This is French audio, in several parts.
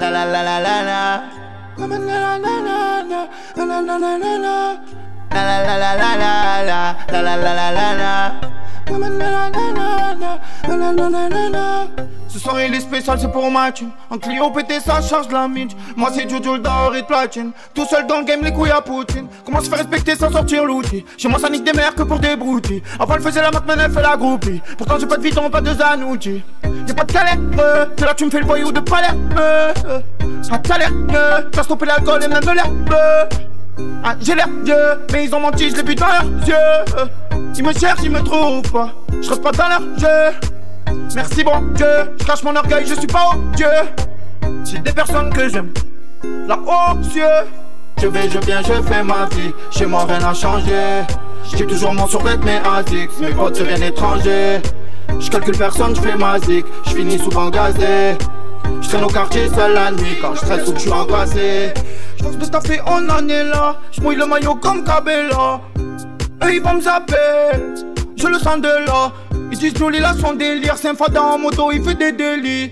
la la la la la la. La la la la la la, la la la la la la. La la la la la la la, la la la la la la. Ce soir il est spécial, c'est pour ma thune. En Clio pété, ça charge la mine. Moi c'est Jojo le d'or et platine. Tout seul dans le game, les couilles à Poutine. Comment se faire respecter sans sortir l'outil? Chez moi ça nique des mères que pour des broutilles. Avant elle faisait la maintenant elle fait la groupie. Pourtant j'ai pas de viton, pas de zanouti. Y'a pas de calais, euh. là tu me fais le voyou de palais, euh. Pas de salaire, euh. T'as stoppé l'alcool et même de l'air, euh. Ah, j'ai l'air Dieu, mais ils ont menti, je l'ai vu dans leurs yeux. Ils me cherchent, ils me trouvent pas. Je reste pas dans leur jeu. Merci bon Dieu, je cache mon orgueil, je suis pas Dieu. J'ai des personnes que j'aime, là-haut cieux. Je vais, je viens, je fais ma vie. Chez moi, rien n'a changé. J'ai toujours mon survêt, mes asics. Mes potes deviennent étrangers. Je calcule personne, je fais ma zik. Je finis souvent gazé. Je traîne au quartier seul la nuit quand je stresse ou que je suis angoissé. Je pense que fait on en est là. Je mouille le maillot comme Cabella. Eux ils vont me zapper. Je le sens de là. Ils disent Jolie là son délire. C'est un fada en moto, il fait des délits.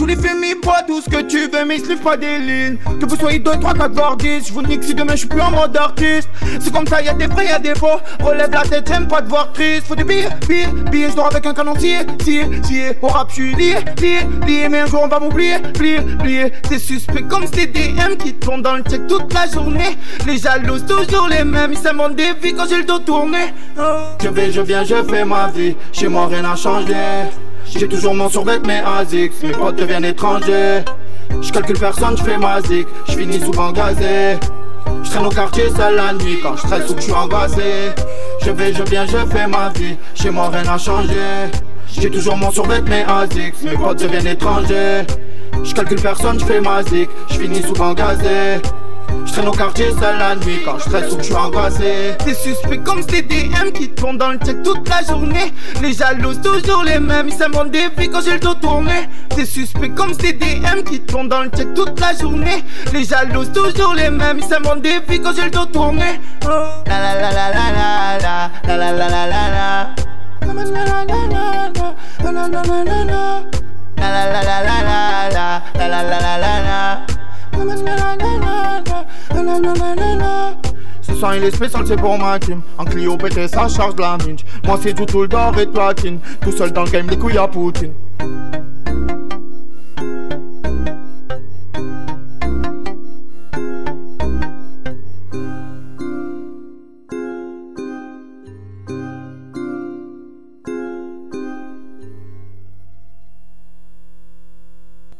Tous les films, ils boivent tout ce que tu veux, mais ils pas des lignes. Que vous soyez 2, 3, 4, voire 10. Je vous nique si demain je suis plus en mode artiste. C'est comme ça, y'a des vrais, y'a des faux. Relève la tête, j'aime pas te voir triste. Faut des billets, billets, billets. Je dors avec un canon tire, tire, tire. Au rap, je lié, lié. Mais un jour on va m'oublier, plier, plier. C'est suspect comme DM qui tournent dans le check toute la journée. Les jalouses, toujours les mêmes. Ils s'inventent des vies quand j'ai le dos tourné. Oh. Je vais, je viens, je fais ma vie. Chez moi, rien n'a changé. J'ai toujours mon survêt, mes asics, mes potes deviennent étrangers. Je calcule personne, je fais ma zik, je finis souvent gazé. Je traîne au quartier seul la nuit quand je stresse ou que je suis angoissé. Je vais, je viens, je fais ma vie, chez moi rien n'a changé. J'ai toujours mon survêt, mes asics, mes potes deviennent étrangers. Je calcule personne, je fais ma zik, je finis souvent gazé. Je traîne au quartier seul la nuit quand je stresse ou que je suis angoissé. T'es suspect comme CDM qui tourne dans le check toute la journée. Les jalouses toujours les mêmes, ils s'inventent des vies quand j'ai le dos tourné. T'es suspect comme CDM qui tourne dans le check toute la journée. Les jalouses toujours les mêmes, ils s'inventent des vies quand j'ai le dos tourné. La la la la la la la la la la la la la. La la la la la la la la la la la. La la la la la la la la la la la la la. Ce soir il est spécial c'est pour ma team. En Clio pété ça charge la minge. Moi c'est tout tout le d'or et de platine. Tout seul dans le game les couilles à Poutine